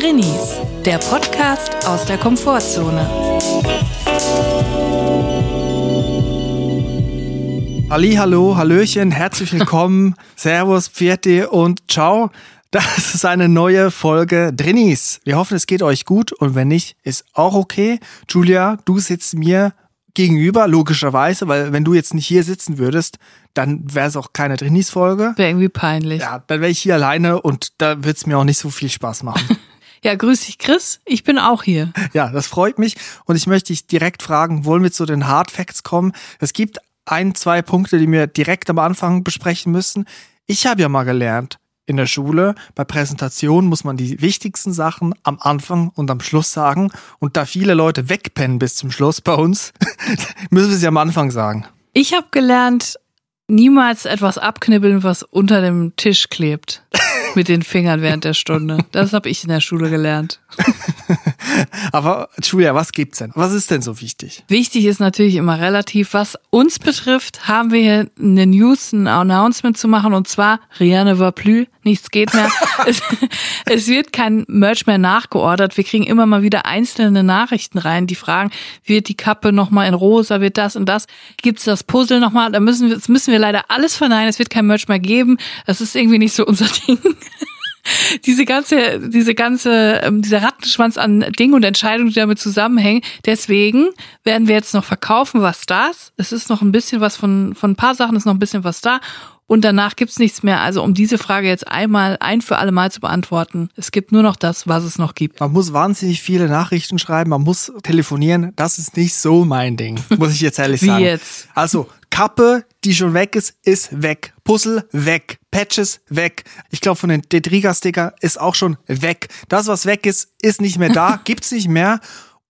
Drinnies, der Podcast aus der Komfortzone. Halli, hallo, hallöchen, herzlich willkommen, Servus, Pfiati und ciao. Das ist eine neue Folge Drinnies. Wir hoffen, es geht euch gut und wenn nicht, ist auch okay. Julia, du sitzt mir gegenüber, logischerweise, weil wenn du jetzt nicht hier sitzen würdest, dann wäre es auch keine Drinnies-Folge. Wäre irgendwie peinlich. Ja, dann wäre ich hier alleine und da wird es mir auch nicht so viel Spaß machen. ja, grüß dich, Chris. Ich bin auch hier. Ja, das freut mich und ich möchte dich direkt fragen, wollen wir zu den Hard Facts kommen? Es gibt ein, zwei Punkte, die wir direkt am Anfang besprechen müssen. Ich habe ja mal gelernt, in der Schule. Bei Präsentationen muss man die wichtigsten Sachen am Anfang und am Schluss sagen. Und da viele Leute wegpennen bis zum Schluss bei uns, müssen wir sie am Anfang sagen. Ich habe gelernt, niemals etwas abknibbeln, was unter dem Tisch klebt. Mit den Fingern während der Stunde. Das habe ich in der Schule gelernt. Aber Julia, was gibt's denn? Was ist denn so wichtig? Wichtig ist natürlich immer relativ. Was uns betrifft, haben wir hier eine News, ein Announcement zu machen und zwar va plus, nichts geht mehr. es, es, wird kein Merch mehr nachgeordert. Wir kriegen immer mal wieder einzelne Nachrichten rein, die fragen, wird die Kappe nochmal in rosa, wird das und das? Gibt's das Puzzle nochmal? Da müssen wir, das müssen wir leider alles verneinen. Es wird kein Merch mehr geben. Das ist irgendwie nicht so unser Ding diese ganze, diese ganze, ähm, dieser Rattenschwanz an Dingen und Entscheidungen, die damit zusammenhängen. Deswegen werden wir jetzt noch verkaufen, was da ist. Es ist noch ein bisschen was von, von ein paar Sachen ist noch ein bisschen was da. Und danach gibt's nichts mehr. Also um diese Frage jetzt einmal ein für alle Mal zu beantworten, es gibt nur noch das, was es noch gibt. Man muss wahnsinnig viele Nachrichten schreiben, man muss telefonieren. Das ist nicht so mein Ding, muss ich jetzt ehrlich sagen. Wie jetzt? Also Kappe, die schon weg ist, ist weg. Puzzle weg. Patches weg. Ich glaube, von den Detriga-Sticker ist auch schon weg. Das, was weg ist, ist nicht mehr da, gibt's nicht mehr.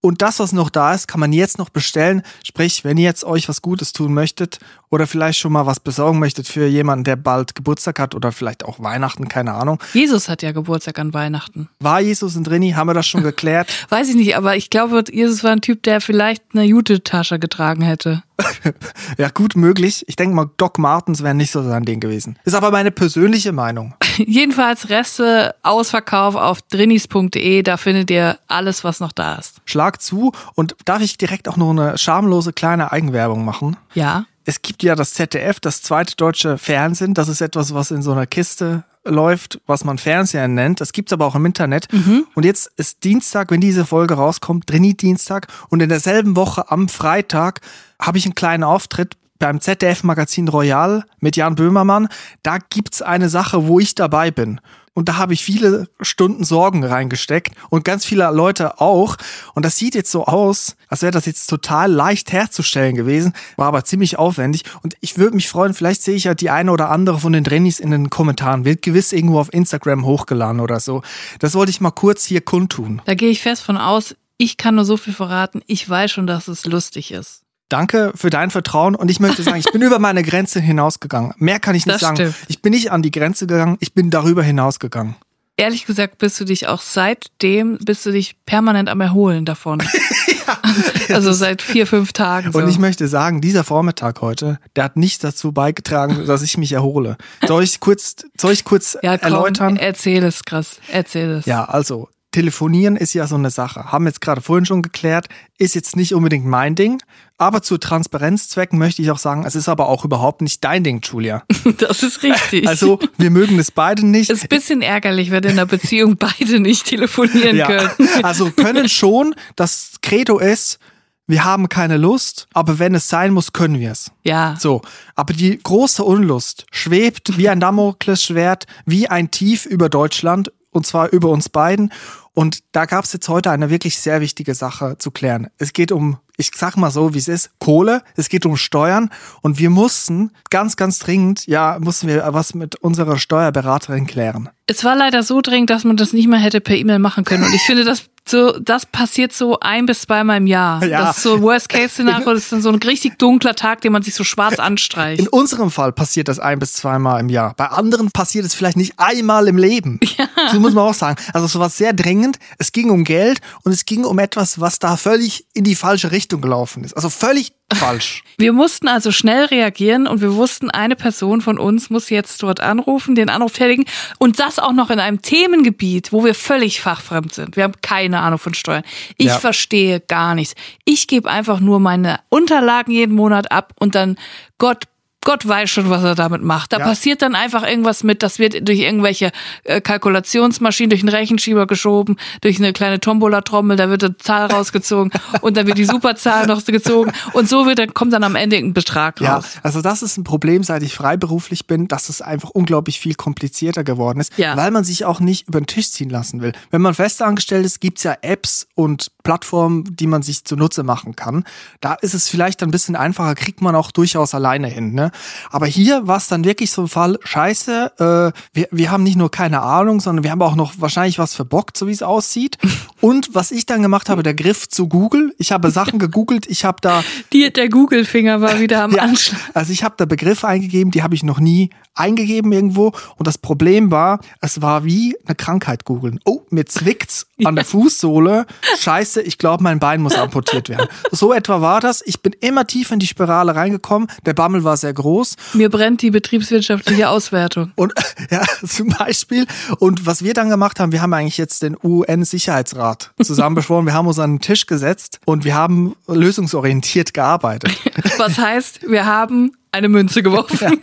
Und das, was noch da ist, kann man jetzt noch bestellen. Sprich, wenn ihr jetzt euch was Gutes tun möchtet oder vielleicht schon mal was besorgen möchtet für jemanden, der bald Geburtstag hat oder vielleicht auch Weihnachten, keine Ahnung. Jesus hat ja Geburtstag an Weihnachten. War Jesus in Drini? Haben wir das schon geklärt? Weiß ich nicht, aber ich glaube, Jesus war ein Typ, der vielleicht eine Jute-Tasche getragen hätte. ja, gut möglich. Ich denke mal, Doc Martens wäre nicht so sein Ding gewesen. Ist aber meine persönliche Meinung. Jedenfalls Reste, Ausverkauf auf drinnies.de, da findet ihr alles, was noch da ist. Schlag zu und darf ich direkt auch noch eine schamlose kleine Eigenwerbung machen? Ja. Es gibt ja das ZDF, das zweite deutsche Fernsehen. Das ist etwas, was in so einer Kiste läuft, was man Fernseher nennt. Das gibt's aber auch im Internet. Mhm. Und jetzt ist Dienstag, wenn diese Folge rauskommt, Drini-Dienstag. Und in derselben Woche am Freitag habe ich einen kleinen Auftritt beim ZDF-Magazin Royal mit Jan Böhmermann. Da gibt's eine Sache, wo ich dabei bin. Und da habe ich viele Stunden Sorgen reingesteckt und ganz viele Leute auch. Und das sieht jetzt so aus, als wäre das jetzt total leicht herzustellen gewesen, war aber ziemlich aufwendig. Und ich würde mich freuen, vielleicht sehe ich ja die eine oder andere von den Trainees in den Kommentaren. Wird gewiss irgendwo auf Instagram hochgeladen oder so. Das wollte ich mal kurz hier kundtun. Da gehe ich fest von aus, ich kann nur so viel verraten. Ich weiß schon, dass es lustig ist. Danke für dein Vertrauen und ich möchte sagen, ich bin über meine Grenze hinausgegangen. Mehr kann ich nicht das sagen. Stimmt. Ich bin nicht an die Grenze gegangen, ich bin darüber hinausgegangen. Ehrlich gesagt bist du dich auch seitdem, bist du dich permanent am Erholen davon. ja, also seit vier, fünf Tagen. So. Und ich möchte sagen, dieser Vormittag heute, der hat nichts dazu beigetragen, dass ich mich erhole. Soll ich kurz, soll ich kurz ja, komm, erläutern? Erzähl es, krass. Erzähl es. Ja, also Telefonieren ist ja so eine Sache. Haben wir jetzt gerade vorhin schon geklärt, ist jetzt nicht unbedingt mein Ding. Aber zu Transparenzzwecken möchte ich auch sagen, es ist aber auch überhaupt nicht dein Ding, Julia. Das ist richtig. Also, wir mögen es beide nicht. Ist ein bisschen ärgerlich, wenn in der Beziehung beide nicht telefonieren ja. können. Also können schon. Das Credo ist, wir haben keine Lust, aber wenn es sein muss, können wir es. Ja. So. Aber die große Unlust schwebt wie ein Damoklesschwert, wie ein Tief über Deutschland, und zwar über uns beiden. Und da gab es jetzt heute eine wirklich sehr wichtige Sache zu klären. Es geht um, ich sag mal so, wie es ist, Kohle, es geht um Steuern und wir mussten ganz, ganz dringend, ja, mussten wir was mit unserer Steuerberaterin klären. Es war leider so dringend, dass man das nicht mehr hätte per E-Mail machen können. Und ich finde, das so, das passiert so ein bis zweimal im Jahr. Ja. Das ist so Worst-Case-Szenario, das ist dann so ein richtig dunkler Tag, den man sich so schwarz anstreicht. In unserem Fall passiert das ein bis zweimal im Jahr. Bei anderen passiert es vielleicht nicht einmal im Leben. Ja. So muss man auch sagen. Also es war sehr dringend. Es ging um Geld und es ging um etwas, was da völlig in die falsche Richtung gelaufen ist. Also völlig falsch. Wir mussten also schnell reagieren und wir wussten, eine Person von uns muss jetzt dort anrufen, den Anruf tätigen und das auch noch in einem Themengebiet, wo wir völlig fachfremd sind. Wir haben keine Ahnung von Steuern. Ich Ja. verstehe gar nichts. Ich gebe einfach nur meine Unterlagen jeden Monat ab und dann Gott Gott weiß schon, was er damit macht. Da Ja. passiert dann einfach irgendwas mit, das wird durch irgendwelche äh, Kalkulationsmaschinen, durch einen Rechenschieber geschoben, durch eine kleine Tombola-Trommel, da wird eine Zahl rausgezogen und dann wird die Superzahl noch gezogen und so wird dann, kommt dann am Ende ein Betrag Ja, raus. also das ist ein Problem, seit ich freiberuflich bin, dass es einfach unglaublich viel komplizierter geworden ist, Ja. weil man sich auch nicht über den Tisch ziehen lassen will. Wenn man festangestellt ist, gibt's ja Apps und Plattformen, die man sich zunutze machen kann. Da ist es vielleicht ein bisschen einfacher, kriegt man auch durchaus alleine hin. Ne? Aber hier war es dann wirklich so ein Fall, scheiße, äh, wir, wir haben nicht nur keine Ahnung, sondern wir haben auch noch wahrscheinlich was verbockt, so wie es aussieht. Und was ich dann gemacht habe, der Griff zu Google. Ich habe Sachen gegoogelt, ich habe da Die, der Google-Finger war wieder am ja, Anschlag. also ich habe da Begriffe eingegeben, die habe ich noch nie eingegeben irgendwo. Und das Problem war, es war wie eine Krankheit googeln. Oh, mir zwickt's an der Fußsohle. Scheiße, ich glaube, mein Bein muss amputiert werden. So etwa war das. Ich bin immer tief in die Spirale reingekommen. Der Bammel war sehr groß. Mir brennt die betriebswirtschaftliche Auswertung. Und ja, zum Beispiel. Und was wir dann gemacht haben, wir haben eigentlich jetzt den UN-Sicherheitsrat zusammen beschworen. Wir haben uns an den Tisch gesetzt und wir haben lösungsorientiert gearbeitet. Was heißt, wir haben eine Münze geworfen.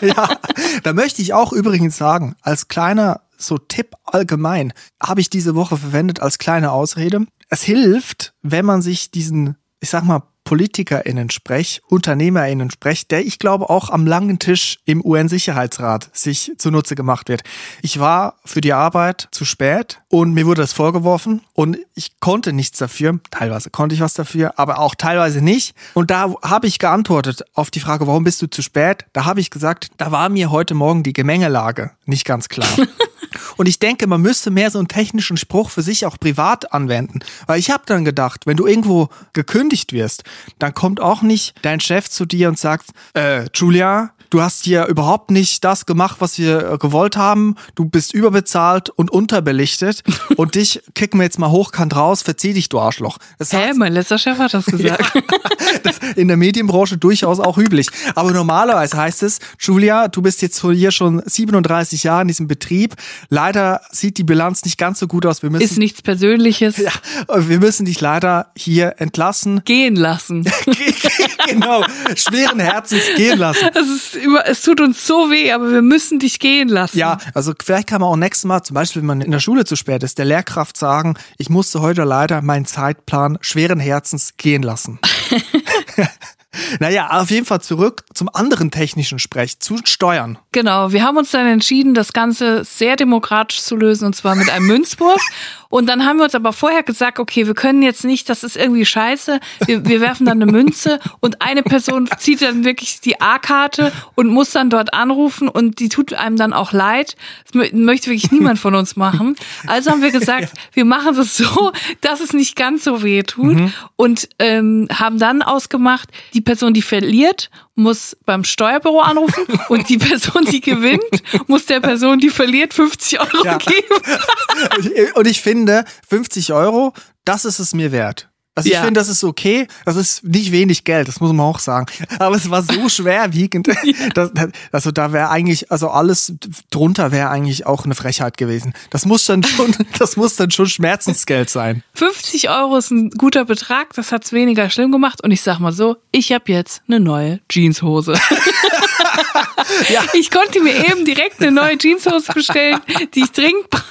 ja, da möchte ich auch übrigens sagen, als kleiner so Tipp allgemein, habe ich diese Woche verwendet als kleine Ausrede. Es hilft, wenn man sich diesen, ich sag mal, PolitikerInnen-Sprech, UnternehmerInnen-Sprech, der ich glaube auch am langen Tisch im UN-Sicherheitsrat sich zunutze gemacht wird. Ich war für die Arbeit zu spät und mir wurde das vorgeworfen und ich konnte nichts dafür. Teilweise konnte ich was dafür, aber auch teilweise nicht. Und da habe ich geantwortet auf die Frage, warum bist du zu spät? Da habe ich gesagt, da war mir heute Morgen die Gemengelage nicht ganz klar. Und ich denke, man müsste mehr so einen technischen Spruch für sich auch privat anwenden. Weil ich habe dann gedacht, wenn du irgendwo gekündigt wirst, dann kommt auch nicht dein Chef zu dir und sagt, äh, Julia, du hast hier überhaupt nicht das gemacht, was wir äh, gewollt haben. Du bist überbezahlt und unterbelichtet und dich kicken wir jetzt mal hochkant raus, verzieh dich, du Arschloch. Das Hä, mein letzter Chef hat das gesagt. das in der Medienbranche durchaus auch üblich. Aber normalerweise heißt es, Julia, du bist jetzt hier schon 37 Jahre in diesem Betrieb. Leider sieht die Bilanz nicht ganz so gut aus. Wir müssen, Ist nichts Persönliches. ja, wir müssen dich leider hier entlassen. Gehen lassen. genau, schweren Herzens gehen lassen. Es, ist über, es tut uns so weh, aber wir müssen dich gehen lassen. Ja, also vielleicht kann man auch nächstes Mal, zum Beispiel, wenn man in der Schule zu spät ist, der Lehrkraft sagen, ich musste heute leider meinen Zeitplan schweren Herzens gehen lassen. naja, auf jeden Fall zurück zum anderen technischen Sprech, zu Steuern. Genau, wir haben uns dann entschieden, das Ganze sehr demokratisch zu lösen und zwar mit einem Münzwurf. Und dann haben wir uns aber vorher gesagt, okay, wir können jetzt nicht, das ist irgendwie scheiße. Wir, wir werfen dann eine Münze und eine Person zieht dann wirklich die A-Karte und muss dann dort anrufen und die tut einem dann auch leid. Das mö- möchte wirklich niemand von uns machen. Also haben wir gesagt, wir machen es so, dass es nicht ganz so weh tut und ähm, haben dann ausgemacht, die Person, die verliert, muss beim Steuerbüro anrufen und die Person, die gewinnt, muss der Person, die verliert, 50 Euro Ja. geben. Und ich finde, 50 Euro, das ist es mir wert. Also ich Ja. finde, das ist okay. Das ist nicht wenig Geld, das muss man auch sagen. Aber es war so schwerwiegend. dass, also da wäre eigentlich, also alles drunter wäre eigentlich auch eine Frechheit gewesen. Das muss dann schon, das muss dann schon Schmerzensgeld sein. 50 Euro ist ein guter Betrag, das hat's weniger schlimm gemacht. Und ich sag mal so, ich habe jetzt eine neue Jeanshose. Ja. Ich konnte mir eben direkt eine neue Jeanshose bestellen, die ich dringend brauche,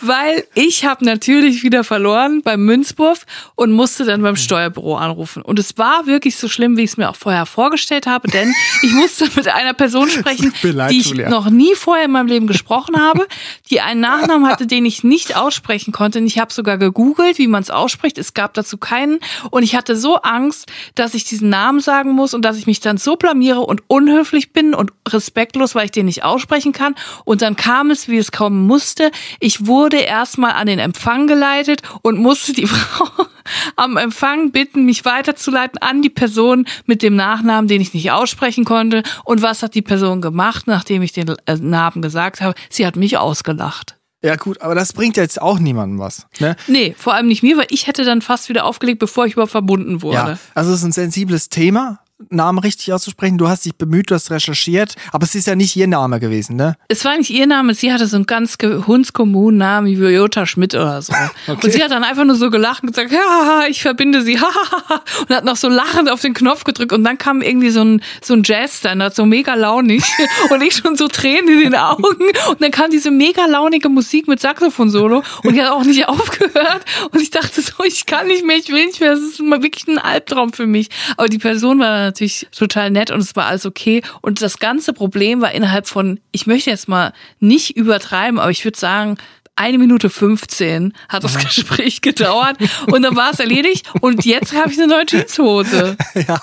weil ich habe natürlich wieder verloren beim Münzwurf und musste dann beim Steuerbüro anrufen. Und es war wirklich so schlimm, wie ich es mir auch vorher vorgestellt habe, denn ich musste mit einer Person sprechen, leid, die ich Julia. noch nie vorher in meinem Leben gesprochen habe, die einen Nachnamen hatte, den ich nicht aussprechen konnte. Und ich habe sogar gegoogelt, wie man es ausspricht. Es gab dazu keinen. Und ich hatte so Angst, dass ich diesen Namen sagen muss und dass ich mich dann so blamiere und unhöflich bin und respektlos, weil ich den nicht aussprechen kann. Und dann kam es, wie es kommen musste. Ich wurde erstmal an den Empfang geleitet und musste die Frau am Empfang bitten, mich weiterzuleiten an die Person mit dem Nachnamen, den ich nicht aussprechen konnte. Und was hat die Person gemacht, nachdem ich den äh, Namen gesagt habe? Sie hat mich ausgelacht. Ja gut, aber das bringt jetzt auch niemandem was. Ne? Nee, vor allem nicht mir, weil ich hätte dann fast wieder aufgelegt, bevor ich überhaupt verbunden wurde. Ja, also es ist ein sensibles Thema. Namen richtig auszusprechen. Du hast dich bemüht, du hast recherchiert, aber es ist ja nicht ihr Name gewesen, ne? Es war nicht ihr Name, sie hatte so einen ganz hundskommunen Namen wie Jutta Schmidt oder so. Okay. Und sie hat dann einfach nur so gelacht und gesagt, ja, ich verbinde sie, und hat noch so lachend auf den Knopf gedrückt und dann kam irgendwie so ein, so ein Jazz-Standard, so mega launig und ich schon so Tränen in den Augen und dann kam diese mega launige Musik mit Saxophon-Solo und die hat auch nicht aufgehört und ich dachte so, ich kann nicht mehr, ich will nicht mehr, das ist wirklich ein Albtraum für mich. Aber die Person war natürlich total nett und es war alles okay. Und das ganze Problem war innerhalb von, ich möchte jetzt mal nicht übertreiben, aber ich würde sagen, eine Minute 15 hat das Gespräch gedauert und dann war es erledigt und jetzt habe ich eine neue Jeanshose. Ja,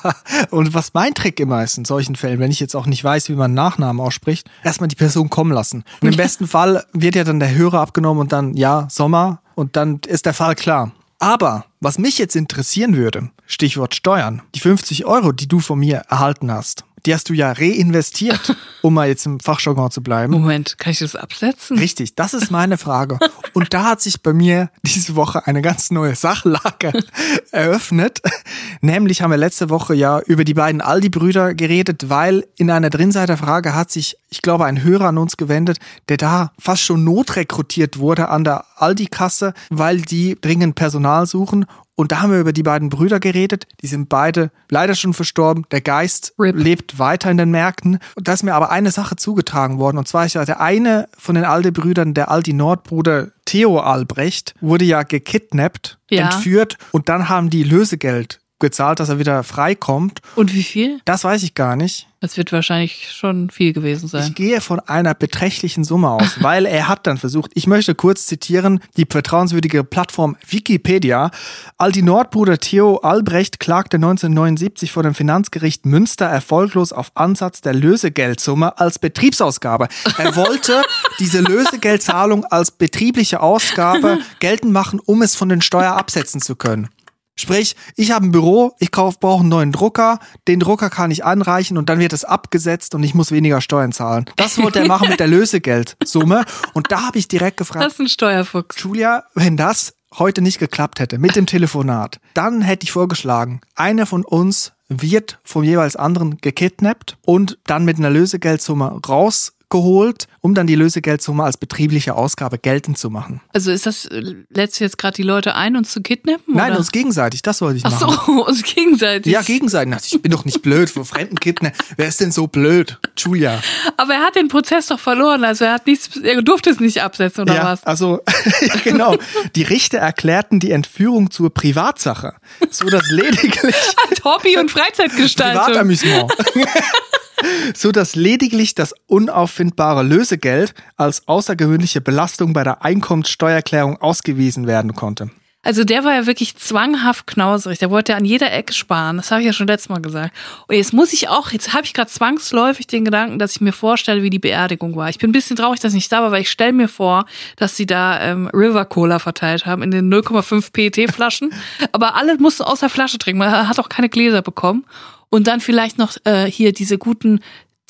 und was mein Trick immer ist in solchen Fällen, wenn ich jetzt auch nicht weiß, wie man Nachnamen ausspricht, erstmal die Person kommen lassen. Und im besten Fall wird ja dann der Hörer abgenommen und dann, ja, Sommer und dann ist der Fall klar. Aber was mich jetzt interessieren würde, Stichwort Steuern, die 50 Euro, die du von mir erhalten hast, die hast du ja reinvestiert, um mal jetzt im Fachjargon zu bleiben. Moment, kann ich das absetzen? Richtig, das ist meine Frage. Und da hat sich bei mir diese Woche eine ganz neue Sachlage eröffnet. Nämlich haben wir letzte Woche ja über die beiden Aldi-Brüder geredet, weil in einer Drinseiter-Frage hat sich, ich glaube, ein Hörer an uns gewendet, der da fast schon notrekrutiert wurde an der Aldi-Kasse, weil die dringend Personal suchen und da haben wir über die beiden Brüder geredet. Die sind beide leider schon verstorben. Der Geist Rip. lebt weiter in den Märkten. Und da ist mir aber eine Sache zugetragen worden. Und zwar ist ja der eine von den Aldi-Brüdern, der Aldi-Nordbruder Theo Albrecht, wurde ja gekidnappt, ja. entführt und dann haben die Lösegeld gezahlt, dass er wieder freikommt. Und wie viel? Das weiß ich gar nicht. Das wird wahrscheinlich schon viel gewesen sein. Ich gehe von einer beträchtlichen Summe aus, weil er hat dann versucht, ich möchte kurz zitieren, die vertrauenswürdige Plattform Wikipedia. Aldi Nordbruder Theo Albrecht klagte 1979 vor dem Finanzgericht Münster erfolglos auf Ansatz der Lösegeldsumme als Betriebsausgabe. Er wollte diese Lösegeldzahlung als betriebliche Ausgabe geltend machen, um es von den Steuer absetzen zu können. Sprich, ich habe ein Büro, ich kauf, brauche einen neuen Drucker, den Drucker kann ich anreichen und dann wird es abgesetzt und ich muss weniger Steuern zahlen. Das wollte er machen mit der Lösegeldsumme. Und da habe ich direkt gefragt. Das ist ein Steuerfuchs. Julia, wenn das heute nicht geklappt hätte mit dem Telefonat, dann hätte ich vorgeschlagen, einer von uns wird vom jeweils anderen gekidnappt und dann mit einer Lösegeldsumme raus geholt, um dann die Lösegeldsumme als betriebliche Ausgabe geltend zu machen. Also ist das, äh, lädst du jetzt gerade die Leute ein, uns zu kidnappen? Nein, oder? uns gegenseitig, das wollte ich Ach machen. Ach so, uns gegenseitig. Ja, gegenseitig. Ich bin doch nicht blöd, vor fremden kidnappen. Wer ist denn so blöd? Julia. Aber er hat den Prozess doch verloren, also er hat nichts, er durfte es nicht absetzen, oder ja, was? Also, genau. Die Richter erklärten die Entführung zur Privatsache, so dass lediglich... Als Hobby- und Freizeitgestaltung. Privatamüsement so dass lediglich das unauffindbare Lösegeld als außergewöhnliche Belastung bei der Einkommenssteuererklärung ausgewiesen werden konnte. Also der war ja wirklich zwanghaft knauserig. Der wollte ja an jeder Ecke sparen. Das habe ich ja schon letztes Mal gesagt. Und jetzt muss ich auch, jetzt habe ich gerade zwangsläufig den Gedanken, dass ich mir vorstelle, wie die Beerdigung war. Ich bin ein bisschen traurig, dass ich nicht da war, weil ich stelle mir vor, dass sie da ähm, River Cola verteilt haben in den 0,5 PET-Flaschen. Aber alle mussten aus der Flasche trinken. Man hat auch keine Gläser bekommen. Und dann vielleicht noch äh, hier diese guten,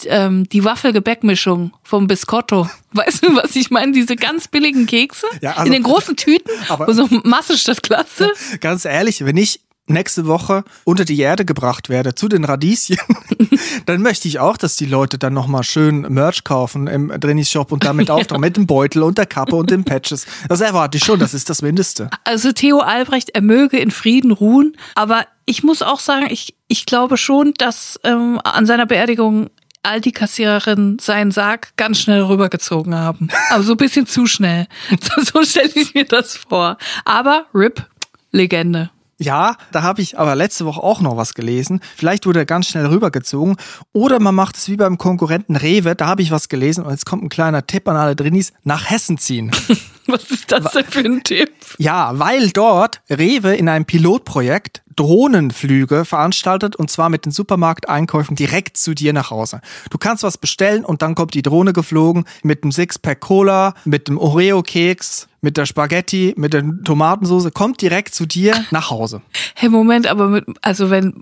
ähm, die Waffelgebäckmischung vom Biscotto. Weißt du, was ich meine? Diese ganz billigen Kekse ja, also, in den großen Tüten, aber, so Masse statt Klasse. Ganz ehrlich, wenn ich nächste Woche unter die Erde gebracht werde zu den Radieschen, dann möchte ich auch, dass die Leute dann nochmal schön Merch kaufen im Drinis Shop und damit auftauchen ja. mit dem Beutel und der Kappe und den Patches. Das erwarte ich schon, das ist das Mindeste. Also Theo Albrecht, er möge in Frieden ruhen, aber ich muss auch sagen, ich, ich glaube schon, dass ähm, an seiner Beerdigung all die Kassiererinnen seinen Sarg ganz schnell rübergezogen haben. Aber so ein bisschen zu schnell. So, so stelle ich mir das vor. Aber RIP, Legende. Ja, da habe ich aber letzte Woche auch noch was gelesen. Vielleicht wurde er ganz schnell rübergezogen. Oder man macht es wie beim Konkurrenten Rewe. Da habe ich was gelesen und jetzt kommt ein kleiner Tipp an alle Drinis. Nach Hessen ziehen. Was ist das denn für ein Tipp? Ja, weil dort Rewe in einem Pilotprojekt Drohnenflüge veranstaltet und zwar mit den Supermarkteinkäufen direkt zu dir nach Hause. Du kannst was bestellen und dann kommt die Drohne geflogen mit einem Sixpack Cola, mit dem Oreo-Keks, mit der Spaghetti, mit der Tomatensauce, kommt direkt zu dir nach Hause. Hey, Moment, aber mit, also wenn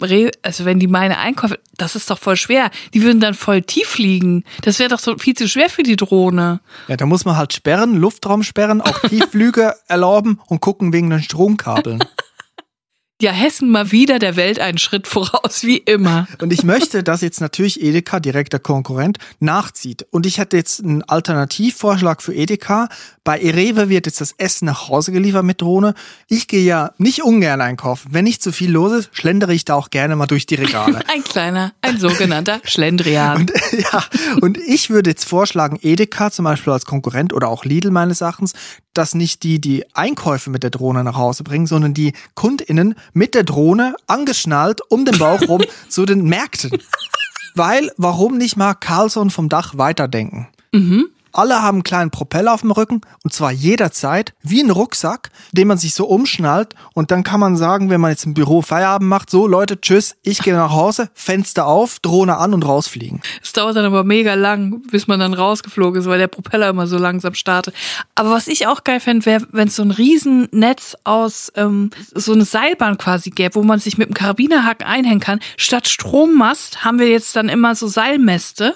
also wenn die meine einkaufen, das ist doch voll schwer. Die würden dann voll tief fliegen. Das wäre doch so viel zu schwer für die Drohne. Ja, da muss man halt sperren, Luftraum sperren, auch Tiefflüge erlauben und gucken wegen den Stromkabeln. Ja, Hessen mal wieder der Welt einen Schritt voraus, wie immer. Und ich möchte, dass jetzt natürlich Edeka, direkter Konkurrent, nachzieht. Und ich hätte jetzt einen Alternativvorschlag für Edeka. Bei Erewe wird jetzt das Essen nach Hause geliefert mit Drohne. Ich gehe ja nicht ungern einkaufen. Wenn nicht zu viel los ist, schlendere ich da auch gerne mal durch die Regale. Ein kleiner, ein sogenannter Schlendrian. Und, ja, und ich würde jetzt vorschlagen, Edeka zum Beispiel als Konkurrent oder auch Lidl meines Erachtens, dass nicht die die Einkäufe mit der Drohne nach Hause bringen, sondern die KundInnen mit der Drohne angeschnallt um den Bauch rum zu den Märkten. Weil, warum nicht mal Carlson vom Dach weiterdenken? Alle haben einen kleinen Propeller auf dem Rücken und zwar jederzeit wie ein Rucksack, den man sich so umschnallt und dann kann man sagen, wenn man jetzt im Büro Feierabend macht, so Leute, tschüss, ich gehe nach Hause, Fenster auf, Drohne an und rausfliegen. Es dauert dann aber mega lang, bis man dann rausgeflogen ist, weil der Propeller immer so langsam startet. Aber was ich auch geil fände, wäre, wenn es so ein Riesennetz aus ähm, so eine Seilbahn quasi gäbe, wo man sich mit dem Karabinerhaken einhängen kann. Statt Strommast haben wir jetzt dann immer so Seilmäste.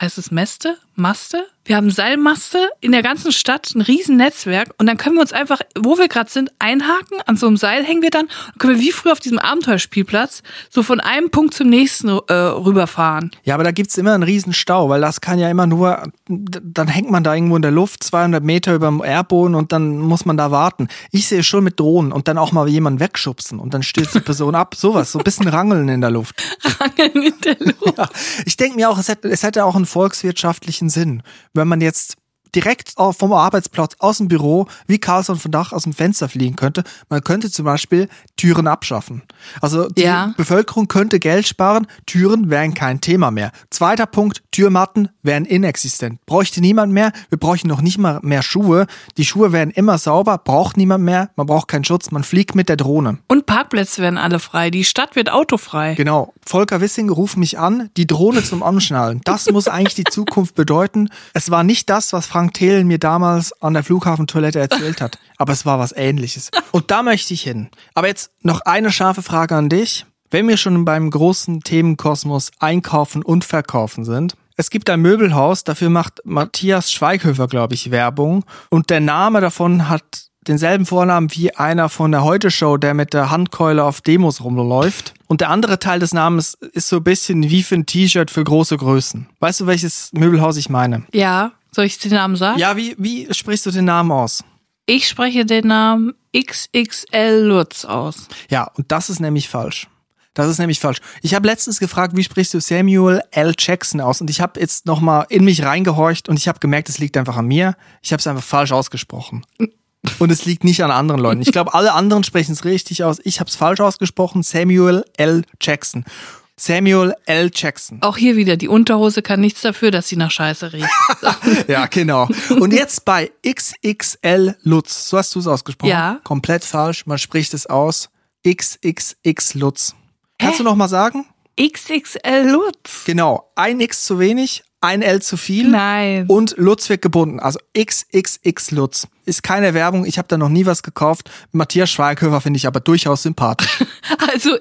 Heißt es Mäste? Maste? Wir haben Seilmaste in der ganzen Stadt, ein riesen Netzwerk und dann können wir uns einfach, wo wir gerade sind, einhaken, an so einem Seil hängen wir dann und können wir wie früher auf diesem Abenteuerspielplatz so von einem Punkt zum nächsten äh, rüberfahren. Ja, aber da gibt's immer einen riesen Stau, weil das kann ja immer nur, dann hängt man da irgendwo in der Luft, 200 Meter über dem Erdboden und dann muss man da warten. Ich sehe schon mit Drohnen und dann auch mal jemanden wegschubsen und dann stürzt die Person ab. Sowas, so ein bisschen Rangeln in der Luft. Rangeln in der Luft. Ja, ich denke mir auch, es hätte, es hätte auch einen volkswirtschaftlichen Sinn, wenn man jetzt direkt auf- vom Arbeitsplatz aus dem Büro wie Carlson von Dach aus dem Fenster fliegen könnte. Man könnte zum Beispiel Türen abschaffen. Also die Ja. Bevölkerung könnte Geld sparen, Türen wären kein Thema mehr. Zweiter Punkt, Türmatten wären inexistent. Bräuchte niemand mehr, wir bräuchten noch nicht mal mehr Schuhe. Die Schuhe wären immer sauber, braucht niemand mehr, man braucht keinen Schutz, man fliegt mit der Drohne. Und Parkplätze werden alle frei. Die Stadt wird autofrei. Genau. Volker Wissing ruft mich an, die Drohne zum Anschnallen. Das muss eigentlich die Zukunft bedeuten. Es war nicht das, was Frank Thelen mir damals an der Flughafentoilette erzählt hat, aber es war was ähnliches. Und da möchte ich hin. Aber jetzt noch eine scharfe Frage an dich. Wenn wir schon beim großen Themenkosmos Einkaufen und Verkaufen sind, es gibt ein Möbelhaus, dafür macht Matthias Schweighöfer, glaube ich, Werbung. Und der Name davon hat denselben Vornamen wie einer von der Heute-Show, der mit der Handkeule auf Demos rumläuft. Und der andere Teil des Namens ist so ein bisschen wie für ein T-Shirt für große Größen. Weißt du, welches Möbelhaus ich meine? Ja, soll ich den Namen sagen? Ja, wie, wie sprichst du den Namen aus? Ich spreche den Namen XXL Lutz aus. Ja, und das ist nämlich falsch. Das ist nämlich falsch. Ich habe letztens gefragt, wie sprichst du Samuel L. Jackson aus? Und ich habe jetzt nochmal in mich reingehorcht und ich habe gemerkt, es liegt einfach an mir. Ich habe es einfach falsch ausgesprochen. Und es liegt nicht an anderen Leuten. Ich glaube, alle anderen sprechen es richtig aus. Ich habe es falsch ausgesprochen. Samuel L. Jackson. Samuel L. Jackson. Auch hier wieder, die Unterhose kann nichts dafür, dass sie nach Scheiße riecht. Ja, genau. Und jetzt bei XXL Lutz. So hast du es ausgesprochen. Ja. Komplett falsch. Man spricht es aus. XXX Lutz. Kannst du noch mal sagen? XXL Lutz. Genau. Ein X zu wenig, ein L zu viel. Nein. Und Lutz wird gebunden. Also XXX Lutz. Ist keine Werbung. Ich habe da noch nie was gekauft. Matthias Schweighöfer finde ich aber durchaus sympathisch. Also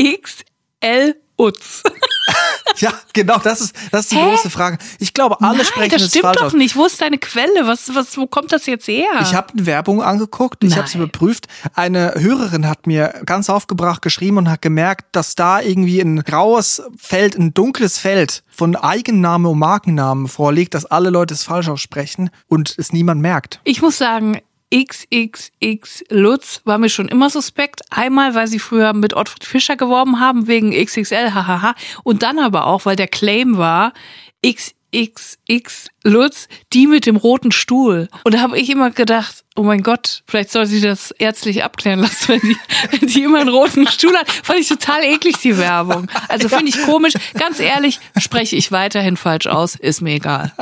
XXXL Utz. ja, genau. Das ist, das ist die Hä? große Frage. Ich glaube, alle Nein, sprechen das es stimmt falsch doch aus. nicht. Wo ist deine Quelle? Was, was, wo kommt das jetzt her? Ich habe eine Werbung angeguckt, ich habe Nein. überprüft. Eine Hörerin hat mir ganz aufgebracht geschrieben und hat gemerkt, dass da irgendwie ein graues Feld, ein dunkles Feld von Eigenname und Markennamen vorliegt, dass alle Leute es falsch aussprechen und es niemand merkt. Ich muss sagen, XXX Lutz war mir schon immer suspekt. Einmal, weil sie früher mit Ottfried Fischer geworben haben, wegen XXL, hahaha. Und dann aber auch, weil der Claim war, XXX Lutz, die mit dem roten Stuhl. Und da habe ich immer gedacht, oh mein Gott, vielleicht soll sie das ärztlich abklären lassen, wenn die, wenn die immer einen roten Stuhl hat. Fand ich total eklig, die Werbung. Also finde ich komisch. Ganz ehrlich, spreche ich weiterhin falsch aus, ist mir egal.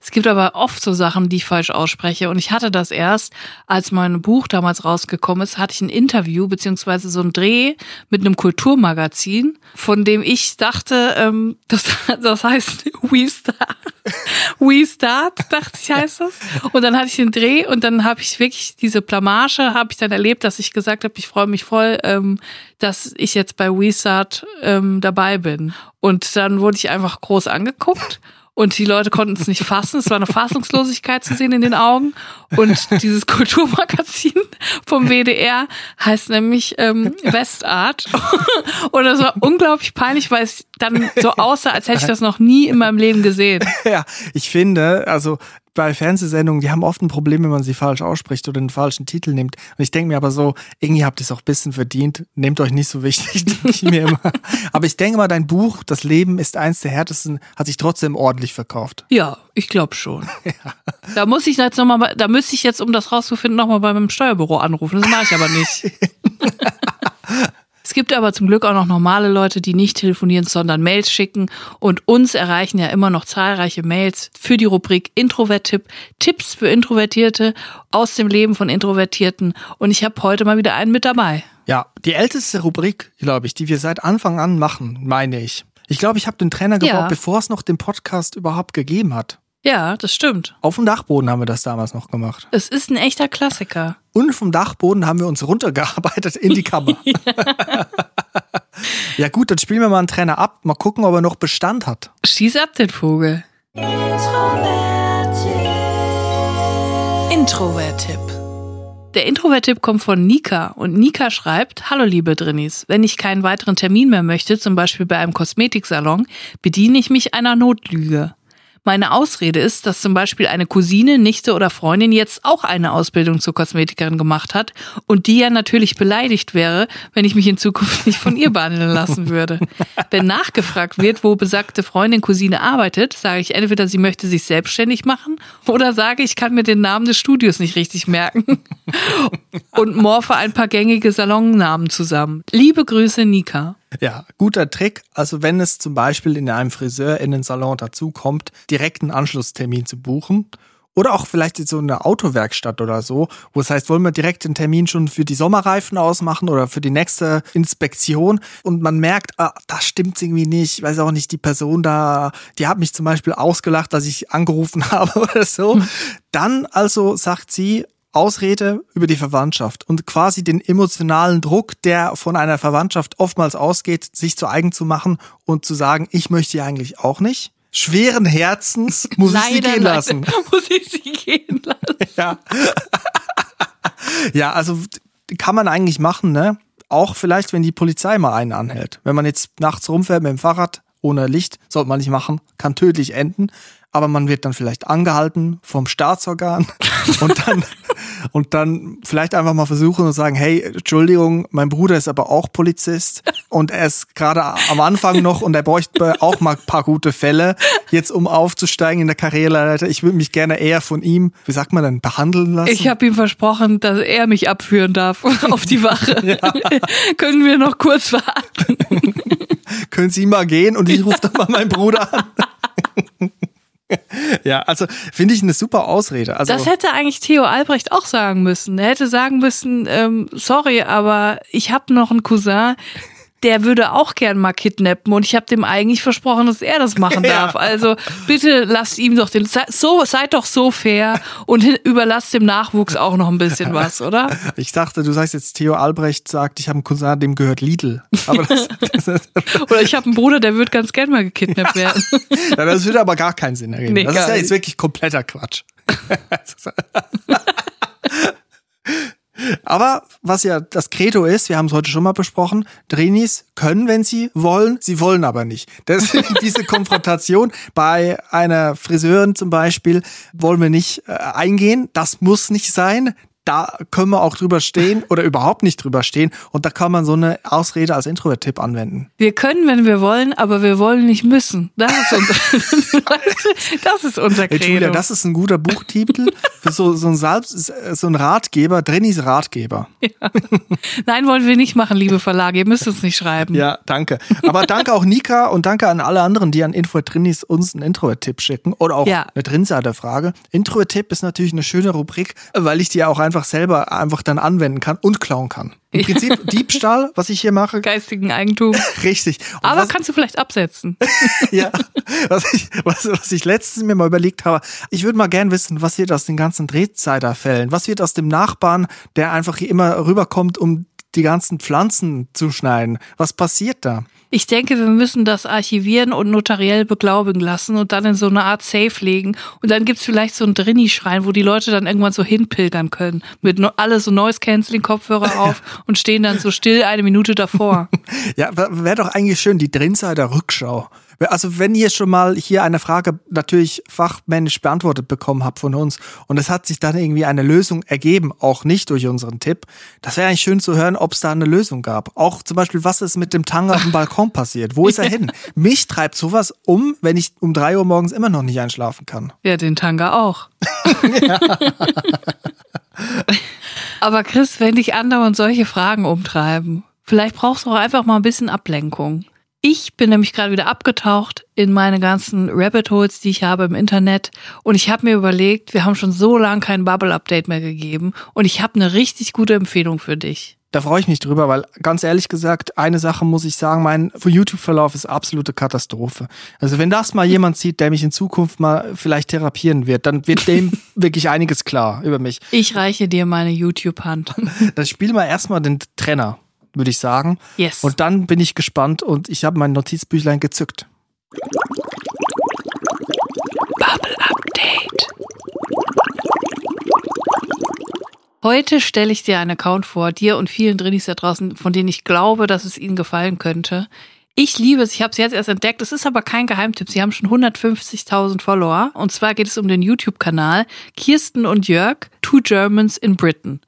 Es gibt aber oft so Sachen, die ich falsch ausspreche. Und ich hatte das erst, als mein Buch damals rausgekommen ist, hatte ich ein Interview beziehungsweise so ein Dreh mit einem Kulturmagazin, von dem ich dachte, ähm, das, das heißt We Start. We Start, dachte ich, heißt das. Und dann hatte ich den Dreh und dann habe ich wirklich diese Blamage, habe ich dann erlebt, dass ich gesagt habe, ich freue mich voll, ähm, dass ich jetzt bei We Start ähm, dabei bin. Und dann wurde ich einfach groß angeguckt. Und die Leute konnten es nicht fassen. Es war eine Fassungslosigkeit zu sehen in den Augen. Und dieses Kulturmagazin vom WDR heißt nämlich ähm, Westart. Und das war unglaublich peinlich, weil es dann so aussah, als hätte ich das noch nie in meinem Leben gesehen. Ja, ich finde, also bei Fernsehsendungen, die haben oft ein Problem, wenn man sie falsch ausspricht oder einen falschen Titel nimmt. Und ich denke mir aber so, irgendwie habt ihr es auch ein bisschen verdient. Nehmt euch nicht so wichtig, denke ich mir immer. Aber ich denke mal, dein Buch, Das Leben ist eins der härtesten, hat sich trotzdem ordentlich verkauft. Ja, ich glaube schon. Ja. Da muss ich jetzt noch mal, da müsste ich jetzt, um das rauszufinden, nochmal bei meinem Steuerbüro anrufen. Das mache ich aber nicht. Es gibt aber zum Glück auch noch normale Leute, die nicht telefonieren, sondern Mails schicken. Und uns erreichen ja immer noch zahlreiche Mails für die Rubrik Introvert-Tipp, Tipps für Introvertierte aus dem Leben von Introvertierten. Und ich habe heute mal wieder einen mit dabei. Ja, die älteste Rubrik, glaube ich, die wir seit Anfang an machen, meine ich. Ich glaube, ich habe den Trainer gebaut, ja. bevor es noch den Podcast überhaupt gegeben hat. Ja, das stimmt. Auf dem Dachboden haben wir das damals noch gemacht. Es ist ein echter Klassiker. Und vom Dachboden haben wir uns runtergearbeitet in die Kammer. ja. ja gut, dann spielen wir mal einen Trainer ab. Mal gucken, ob er noch Bestand hat. Schieß ab den Vogel. Introvert-Tipp. Der Introvert-Tipp kommt von Nika und Nika schreibt, Hallo liebe Drinnis, wenn ich keinen weiteren Termin mehr möchte, zum Beispiel bei einem Kosmetiksalon, bediene ich mich einer Notlüge. Meine Ausrede ist, dass zum Beispiel eine Cousine, Nichte oder Freundin jetzt auch eine Ausbildung zur Kosmetikerin gemacht hat und die ja natürlich beleidigt wäre, wenn ich mich in Zukunft nicht von ihr behandeln lassen würde. Wenn nachgefragt wird, wo besagte Freundin Cousine arbeitet, sage ich entweder, sie möchte sich selbstständig machen oder sage, ich kann mir den Namen des Studios nicht richtig merken und morphe ein paar gängige Salonnamen zusammen. Liebe Grüße, Nika. Ja, guter Trick. Also wenn es zum Beispiel in einem Friseur in den Salon dazu kommt, direkt einen Anschlusstermin zu buchen. Oder auch vielleicht so eine Autowerkstatt oder so, wo es heißt, wollen wir direkt einen Termin schon für die Sommerreifen ausmachen oder für die nächste Inspektion und man merkt, ah, das stimmt irgendwie nicht, ich weiß auch nicht, die Person da, die hat mich zum Beispiel ausgelacht, dass ich angerufen habe oder so. Hm. Dann also sagt sie, Ausrede über die Verwandtschaft und quasi den emotionalen Druck, der von einer Verwandtschaft oftmals ausgeht, sich zu eigen zu machen und zu sagen, ich möchte ja eigentlich auch nicht. Schweren Herzens muss leider, ich sie gehen lassen. Muss ich sie gehen lassen. Ja. ja, also kann man eigentlich machen, ne? Auch vielleicht, wenn die Polizei mal einen anhält. Wenn man jetzt nachts rumfährt mit dem Fahrrad ohne Licht, sollte man nicht machen, kann tödlich enden aber man wird dann vielleicht angehalten vom Staatsorgan und dann und dann vielleicht einfach mal versuchen und sagen, hey, Entschuldigung, mein Bruder ist aber auch Polizist und er ist gerade am Anfang noch und er bräuchte auch mal ein paar gute Fälle, jetzt um aufzusteigen in der Karriereleiter. Ich würde mich gerne eher von ihm, wie sagt man denn, behandeln lassen. Ich habe ihm versprochen, dass er mich abführen darf auf die Wache. Ja. Können wir noch kurz warten? Können Sie mal gehen und ich rufe dann mal meinen Bruder an. ja, also finde ich eine super Ausrede. Also das hätte eigentlich Theo Albrecht auch sagen müssen. Er hätte sagen müssen, ähm, sorry, aber ich habe noch einen Cousin, der würde auch gern mal kidnappen und ich habe dem eigentlich versprochen, dass er das machen darf. Ja. Also bitte lasst ihm doch den so seid doch so fair und überlasst dem Nachwuchs auch noch ein bisschen was, oder? Ich dachte, du sagst jetzt Theo Albrecht sagt, ich habe einen Cousin, dem gehört Lidl. Aber das, das oder ich habe einen Bruder, der würde ganz gern mal gekidnappt werden. ja, das würde aber gar keinen Sinn ergeben. Nee, das ist ja jetzt wirklich kompletter Quatsch. Aber was ja das Credo ist, wir haben es heute schon mal besprochen, Drinis können, wenn sie wollen, sie wollen aber nicht. Deswegen diese Konfrontation bei einer Friseurin zum Beispiel wollen wir nicht äh, eingehen. Das muss nicht sein. Da können wir auch drüber stehen oder überhaupt nicht drüber stehen. Und da kann man so eine Ausrede als Introvert-Tipp anwenden. Wir können, wenn wir wollen, aber wir wollen nicht müssen. Das ist unser, das ist unser Credo. Hey, Julia, das ist ein guter Buchtitel für so, so, ein, Salz, so ein Ratgeber, Drennis Ratgeber. Ja. Nein, wollen wir nicht machen, liebe Verlage. Ihr müsst uns nicht schreiben. Ja, danke. Aber danke auch Nika und danke an alle anderen, die an Info-Drinnis uns einen Introvert-Tipp schicken oder auch Ja. eine Drinsider-Frage. Introvert-Tipp ist natürlich eine schöne Rubrik, weil ich die ja auch einfach selber einfach dann anwenden kann und klauen kann. Im Prinzip Diebstahl, was ich hier mache. Geistigen Eigentum. Richtig. Und Aber was, kannst du vielleicht absetzen. ja, was ich, was, was ich letztens mir mal überlegt habe, ich würde mal gern wissen, was wird aus den ganzen Drehzeiterfällen? Was wird aus dem Nachbarn, der einfach hier immer rüberkommt, um die ganzen Pflanzen zu schneiden? Was passiert da? Ich denke, wir müssen das archivieren und notariell beglaubigen lassen und dann in so eine Art Safe legen. Und dann gibt's vielleicht so einen Drini-Schrein, wo die Leute dann irgendwann so hinpilgern können. Mit alle so Noise-Canceling-Kopfhörer auf und stehen dann so still eine Minute davor. Ja, wäre doch eigentlich schön, die Drinsider Rückschau. Also wenn ihr schon mal hier eine Frage natürlich fachmännisch beantwortet bekommen habt von uns und es hat sich dann irgendwie eine Lösung ergeben, auch nicht durch unseren Tipp, das wäre eigentlich schön zu hören, ob es da eine Lösung gab. Auch zum Beispiel, was ist mit dem Tanga auf dem Balkon passiert? Wo ist er hin? Mich treibt sowas um, wenn ich um drei Uhr morgens immer noch nicht einschlafen kann. Ja, den Tanga auch. Aber Chris, wenn dich andauernd solche Fragen umtreiben, vielleicht brauchst du auch einfach mal ein bisschen Ablenkung. Ich bin nämlich gerade wieder abgetaucht in meine ganzen Rabbit Holes, die ich habe im Internet. Und ich habe mir überlegt, wir haben schon so lange kein Bubble-Update mehr gegeben. Und ich habe eine richtig gute Empfehlung für dich. Da freue ich mich drüber, weil ganz ehrlich gesagt, eine Sache muss ich sagen, mein YouTube-Verlauf ist absolute Katastrophe. Also wenn das mal jemand sieht, der mich in Zukunft mal vielleicht therapieren wird, dann wird dem wirklich einiges klar über mich. Ich reiche dir meine YouTube-Hand. Dann spiel mal erstmal den Trenner, würde ich sagen. Yes. Und dann bin ich gespannt und ich habe mein Notizbüchlein gezückt. Bubble Update. Heute stelle ich dir einen Account vor, dir und vielen Drinnies da draußen, von denen ich glaube, dass es ihnen gefallen könnte. Ich liebe es, ich habe es jetzt erst entdeckt, es ist aber kein Geheimtipp. Sie haben schon 150.000 Follower. Und zwar geht es um den YouTube-Kanal Kirsten und Jörg, Two Germans in Britain.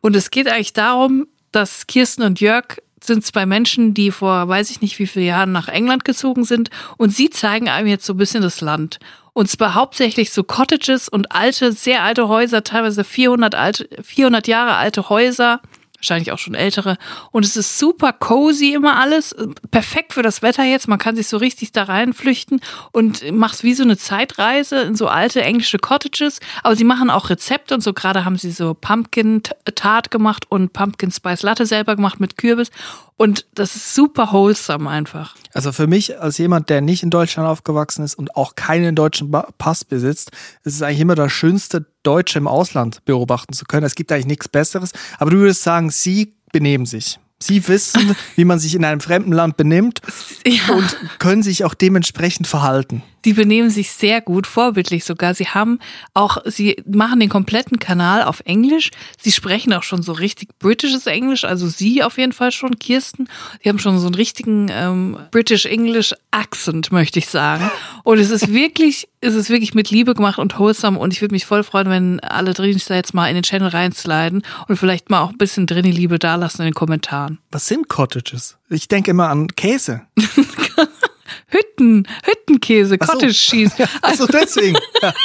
Und es geht eigentlich darum, dass Kirsten und Jörg sind zwei Menschen, die vor weiß ich nicht wie vielen Jahren nach England gezogen sind und sie zeigen einem jetzt so ein bisschen das Land. Und zwar hauptsächlich so Cottages und alte, sehr alte Häuser, teilweise 400, alte, 400 Jahre alte Häuser, wahrscheinlich auch schon ältere. Und es ist super cozy immer alles, perfekt für das Wetter jetzt. Man kann sich so richtig da reinflüchten und macht wie so eine Zeitreise in so alte englische Cottages. Aber sie machen auch Rezepte und so. Gerade haben sie so Pumpkin Tart gemacht und Pumpkin Spice Latte selber gemacht mit Kürbis. Und das ist super wholesome einfach. Also für mich als jemand, der nicht in Deutschland aufgewachsen ist und auch keinen deutschen Pass besitzt, ist es eigentlich immer das schönste, Deutsche im Ausland beobachten zu können. Es gibt eigentlich nichts Besseres. Aber du würdest sagen, sie benehmen sich. Sie wissen, wie man sich in einem fremden Land benimmt Ja. und können sich auch dementsprechend verhalten. Die benehmen sich sehr gut, vorbildlich sogar. Sie haben auch, sie machen den kompletten Kanal auf Englisch. Sie sprechen auch schon so richtig britisches Englisch, also sie auf jeden Fall schon, Kirsten. Sie haben schon so einen richtigen ähm, British English Accent, möchte ich sagen. Und es ist wirklich, es ist wirklich mit Liebe gemacht und wholesome. Und ich würde mich voll freuen, wenn alle Drinis da jetzt mal in den Channel reinsliden und vielleicht mal auch ein bisschen Drini-Liebe dalassen in den Kommentaren. Was sind Cottages? Ich denke immer an Käse. Hütten, Hüttenkäse, Ach so. Cottage Cheese. Also deswegen. Ja.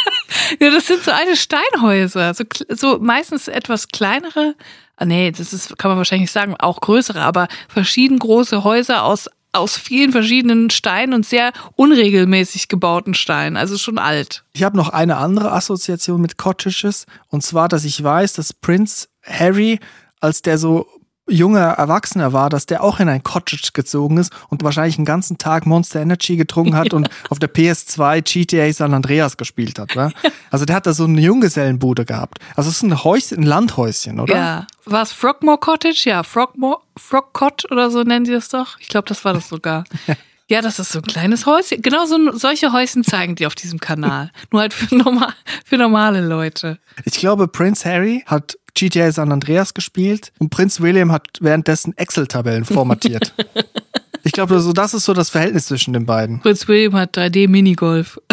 Ja, das sind so alte Steinhäuser, so, so meistens etwas kleinere. Ah, nee, das ist, kann man wahrscheinlich nicht sagen, auch größere, aber verschieden große Häuser aus, aus vielen verschiedenen Steinen und sehr unregelmäßig gebauten Steinen, also schon alt. Ich habe noch eine andere Assoziation mit Cottages und zwar, dass ich weiß, dass Prince Harry, als der so junger Erwachsener war, dass der auch in ein Cottage gezogen ist und wahrscheinlich den ganzen Tag Monster Energy getrunken hat und auf der PS2 GTA San Andreas gespielt hat. Wa? Also der hat da so eine Junggesellenbude gehabt. Also es ist ein Häuschen, ein Landhäuschen, oder? Ja. War es Frogmore Cottage? Ja, Frogmore, Frogcott oder so nennen die das doch. Ich glaube, das war das sogar. Ja, das ist so ein kleines Häuschen. Genau so, solche Häuschen zeigen die auf diesem Kanal. Nur halt für, normal, für normale Leute. Ich glaube, Prince Harry hat GTA San Andreas gespielt und Prinz William hat währenddessen Excel-Tabellen formatiert. ich glaube, so, das ist so das Verhältnis zwischen den beiden. Prinz William hat 3D-Minigolf.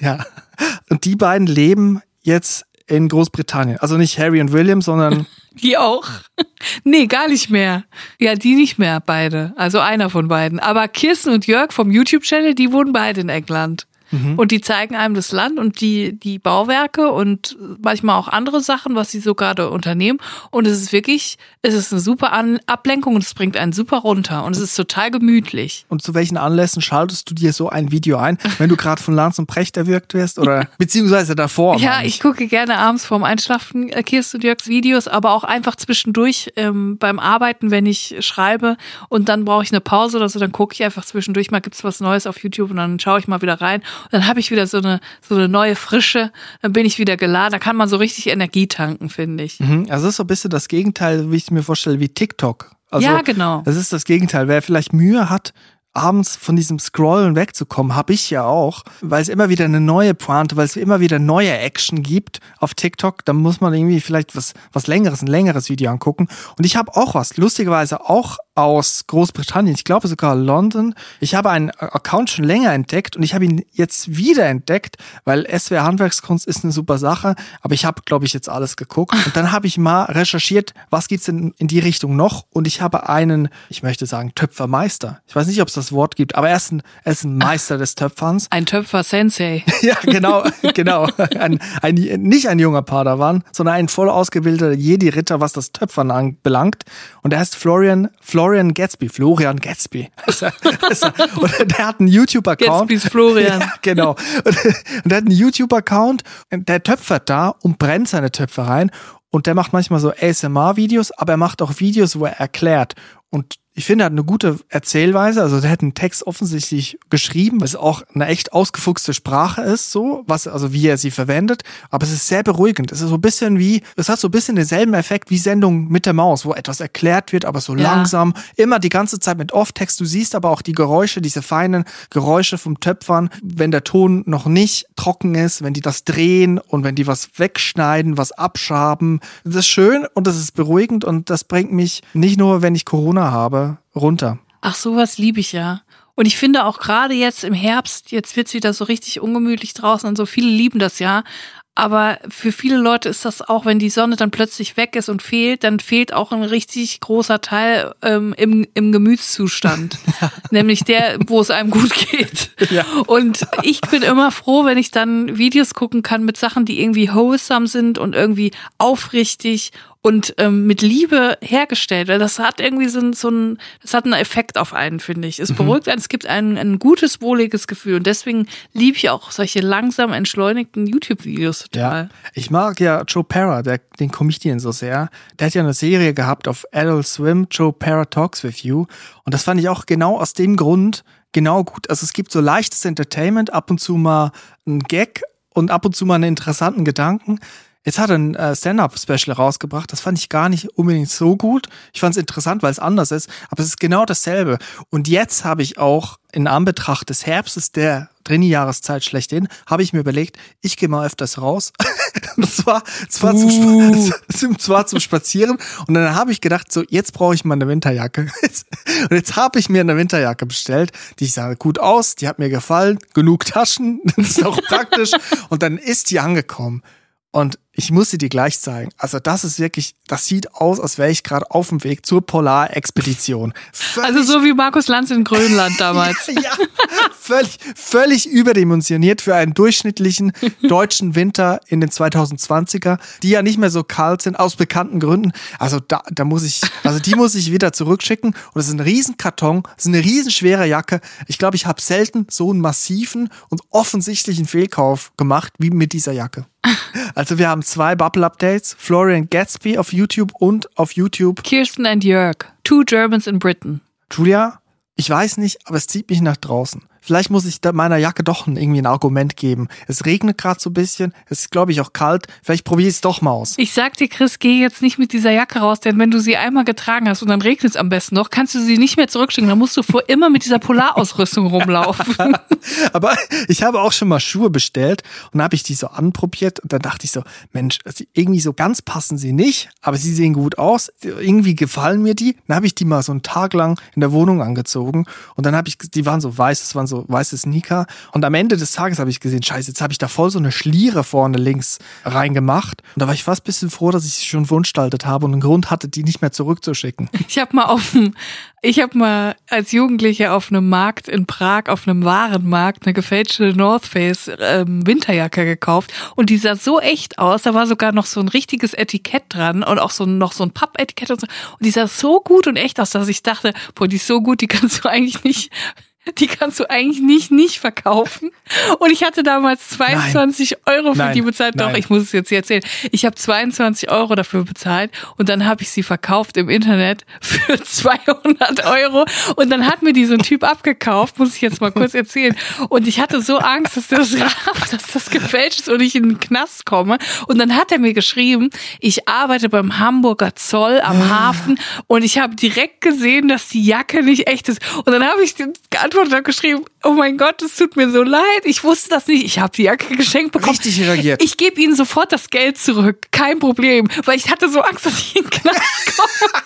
Ja. Und die beiden leben jetzt in Großbritannien. Also nicht Harry und William, sondern Die auch. Nee, gar nicht mehr. Ja, die nicht mehr, beide. Also einer von beiden. Aber Kirsten und Jörg vom YouTube-Channel, die wohnen beide in England. Und die zeigen einem das Land und die, die Bauwerke und manchmal auch andere Sachen, was sie so gerade unternehmen. Und es ist wirklich, es ist eine super An Ablenkung und es bringt einen super runter. Und es ist total gemütlich. Und zu welchen Anlässen schaltest du dir so ein Video ein, wenn du gerade von Lanz und Precht erwürgt wirst oder beziehungsweise davor? Ja, meine ich gucke gerne abends vorm Einschlafen äh, Kirsten und Jörgs Videos, aber auch einfach zwischendurch ähm, beim Arbeiten, wenn ich schreibe und dann brauche ich eine Pause oder so, dann gucke ich einfach zwischendurch mal, gibt's was Neues auf YouTube und dann schaue ich mal wieder rein und dann habe ich wieder so eine so eine neue Frische, dann bin ich wieder geladen, da kann man so richtig Energie tanken, finde ich. Mhm, Also das ist so ein bisschen das Gegenteil, wie ich es mir vorstelle, wie TikTok. Also Ja, genau. Das ist das Gegenteil. Wer vielleicht Mühe hat, abends von diesem Scrollen wegzukommen, habe ich ja auch, weil es immer wieder eine neue Pointe, weil es immer wieder neue Action gibt auf TikTok, dann muss man irgendwie vielleicht was was längeres, ein längeres Video angucken. Und ich habe auch was, lustigerweise auch aus Großbritannien, ich glaube sogar London. Ich habe einen Account schon länger entdeckt und ich habe ihn jetzt wieder entdeckt, weil SWR Handwerkskunst ist eine super Sache, aber ich habe, glaube ich, jetzt alles geguckt. Und dann habe ich mal recherchiert, was gibt's denn in die Richtung noch? Und ich habe einen, ich möchte sagen, Töpfermeister. Ich weiß nicht, ob es das Wort gibt, aber er ist ein, er ist ein Meister des Töpferns. Ein Töpfer Sensei. Ja, genau, genau. Ein, ein, nicht ein junger Padawan, sondern ein voll ausgebildeter Jedi-Ritter, was das Töpfern anbelangt. Und er heißt Florian, Florian Gatsby, Florian Gatsby. Er- ist er- Und der hat einen YouTube-Account. Gatsby's Florian. Ja, genau. Und, und der hat einen YouTube-Account, der töpfert da und brennt seine Töpfe rein. Und der macht manchmal so ASMR-Videos, aber er macht auch Videos, wo er erklärt. Und ich finde, er hat eine gute Erzählweise. Also der hat einen Text offensichtlich geschrieben, was auch eine echt ausgefuchste Sprache ist, so, was, also wie er sie verwendet. Aber es ist sehr beruhigend. Es ist so ein bisschen wie, es hat so ein bisschen denselben Effekt wie Sendung mit der Maus, wo etwas erklärt wird, aber so Ja. langsam. Immer die ganze Zeit mit Off-Text. Du siehst aber auch die Geräusche, diese feinen Geräusche vom Töpfern, wenn der Ton noch nicht trocken ist, wenn die das drehen und wenn die was wegschneiden, was abschaben. Das ist schön und das ist beruhigend und das bringt mich nicht nur, wenn ich Corona habe, runter. Ach, sowas liebe ich ja. Und ich finde auch gerade jetzt im Herbst, jetzt wird's wieder so richtig ungemütlich draußen und so, viele lieben das ja. Aber für viele Leute ist das auch, wenn die Sonne dann plötzlich weg ist und fehlt, dann fehlt auch ein richtig großer Teil ähm, im, im Gemütszustand. Nämlich der, wo es einem gut geht. Ja. Und ich bin immer froh, wenn ich dann Videos gucken kann mit Sachen, die irgendwie wholesome sind und irgendwie aufrichtig und ähm, mit Liebe hergestellt, weil das hat irgendwie so ein, so ein, das hat einen Effekt auf einen, finde ich. Mhm. Es beruhigt einen, es gibt ein, ein gutes, wohliges Gefühl und deswegen liebe ich auch solche langsam entschleunigten YouTube-Videos total. Ja. Ich mag ja Joe Parra, der, den Comedian so sehr. Der hat ja eine Serie gehabt auf Adult Swim, Joe Parra Talks with You. Und das fand ich auch genau aus dem Grund genau gut. Also es gibt so leichtes Entertainment, ab und zu mal ein Gag und ab und zu mal einen interessanten Gedanken. Jetzt hat er ein äh, Stand-Up-Special rausgebracht. Das fand ich gar nicht unbedingt so gut. Ich fand es interessant, weil es anders ist. Aber es ist genau dasselbe. Und jetzt habe ich auch in Anbetracht des Herbstes, der Drini-Jahreszeit schlechthin, habe ich mir überlegt, ich gehe mal öfters raus. und zwar, zwar, zum, Uh. Zum, zwar zum Spazieren. Und dann habe ich gedacht, so, jetzt brauche ich mal eine Winterjacke. und jetzt habe ich mir eine Winterjacke bestellt. Die sah gut aus, die hat mir gefallen. Genug Taschen, das ist auch praktisch. Und dann ist die angekommen. Und ich muss sie dir gleich zeigen. Also das ist wirklich, das sieht aus, als wäre ich gerade auf dem Weg zur Polarexpedition. Völlig- Also so wie Markus Lanz in Grönland damals. ja, völlig, völlig überdimensioniert für einen durchschnittlichen deutschen Winter in den 2020er, die ja nicht mehr so kalt sind, aus bekannten Gründen. Also da, da muss ich, also die muss ich wieder zurückschicken. Und es ist ein Riesenkarton, es ist eine riesenschwere Jacke. Ich glaube, ich habe selten so einen massiven und offensichtlichen Fehlkauf gemacht wie mit dieser Jacke. Also wir haben zwei Bubble-Updates, Florian Gatsby auf YouTube und auf YouTube Kirsten and Jörg, two Germans in Britain. Julia, ich weiß nicht, aber es zieht mich nach draußen. Vielleicht muss ich meiner Jacke doch irgendwie ein Argument geben. Es regnet gerade so ein bisschen, es ist, glaube ich, auch kalt. Vielleicht probiere ich es doch mal aus. Ich sag dir, Chris, geh jetzt nicht mit dieser Jacke raus, denn wenn du sie einmal getragen hast und dann regnet es am besten noch, kannst du sie nicht mehr zurückschicken. Dann musst du vor immer mit dieser Polarausrüstung rumlaufen. Aber ich habe auch schon mal Schuhe bestellt und dann habe ich die so anprobiert und dann dachte ich so, Mensch, irgendwie so ganz passen sie nicht, aber sie sehen gut aus. Irgendwie gefallen mir die. Dann habe ich die mal so einen Tag lang in der Wohnung angezogen und dann habe ich, die waren so weiß, es waren so weiße Sneaker. Und am Ende des Tages habe ich gesehen, scheiße, jetzt habe ich da voll so eine Schliere vorne links reingemacht. Und da war ich fast ein bisschen froh, dass ich sie schon verunstaltet habe und einen Grund hatte, die nicht mehr zurückzuschicken. Ich habe mal auf dem, ich habe mal als Jugendliche auf einem Markt in Prag, auf einem Warenmarkt, eine gefälschte North Face ähm, Winterjacke gekauft und die sah so echt aus. Da war sogar noch so ein richtiges Etikett dran und auch so noch so ein Pappetikett und so. Und die sah so gut und echt aus, dass ich dachte, boah, die ist so gut, die kannst du eigentlich nicht die kannst du eigentlich nicht nicht verkaufen. Und ich hatte damals 22 nein. Euro für nein. die bezahlt. Doch, nein. ich muss es jetzt hier erzählen. Ich habe 22 Euro dafür bezahlt und dann habe ich sie verkauft im Internet für 200 Euro. Und dann hat mir die so ein Typ abgekauft, muss ich jetzt mal kurz erzählen. Und ich hatte so Angst, dass das rafft, dass das gefälscht ist und ich in den Knast komme. Und dann hat er mir geschrieben, ich arbeite beim Hamburger Zoll am ah. Hafen und ich habe direkt gesehen, dass die Jacke nicht echt ist. Und dann habe ich geantwortet, geantwortet und geschrieben, oh mein Gott, es tut mir so leid. Ich wusste das nicht. Ich habe die Jacke geschenkt bekommen. Richtig reagiert. Ich gebe Ihnen sofort das Geld zurück. Kein Problem. Weil ich hatte so Angst, dass ich in den Knast komme.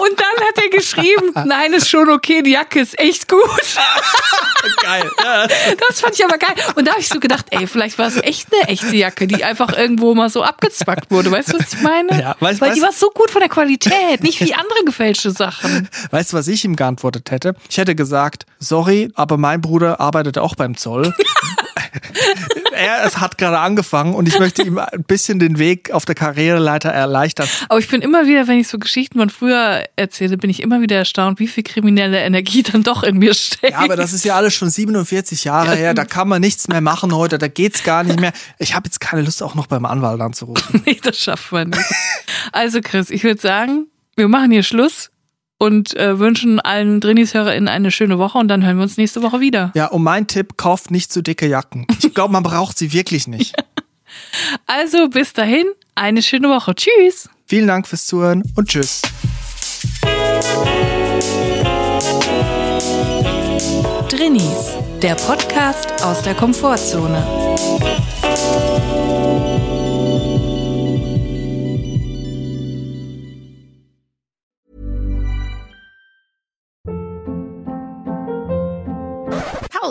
Und dann hat er geschrieben, nein, ist schon okay, die Jacke ist echt gut. geil. Das fand ich aber geil. Und da habe ich so gedacht, ey, vielleicht war es echt eine echte Jacke, die einfach irgendwo mal so abgezwackt wurde. Weißt du, was ich meine? Ja, weißt, Weil weißt, die war so gut von der Qualität, nicht wie andere gefälschte Sachen. Weißt du, was ich ihm geantwortet hätte? Ich hätte gesagt, sorry, aber mein Bruder arbeitet auch beim Zoll. er es hat gerade angefangen und ich möchte ihm ein bisschen den Weg auf der Karriereleiter erleichtern. Aber ich bin immer wieder, wenn ich so Geschichten von früher erzähle, bin ich immer wieder erstaunt, wie viel kriminelle Energie dann doch in mir steckt. Ja, aber das ist ja alles schon 47 Jahre her, da kann man nichts mehr machen heute, da geht's gar nicht mehr. Ich habe jetzt keine Lust, auch noch beim Anwalt anzurufen. nee, das schafft man nicht. Also Chris, ich würde sagen, wir machen hier Schluss und äh, wünschen allen Drinis-HörerInnen eine schöne Woche und dann hören wir uns nächste Woche wieder. Ja, und mein Tipp, kauft nicht zu dicke Jacken. Ich glaube, man braucht sie wirklich nicht. Also bis dahin, eine schöne Woche. Tschüss. Vielen Dank fürs Zuhören und tschüss. Drinis, der Podcast aus der Komfortzone.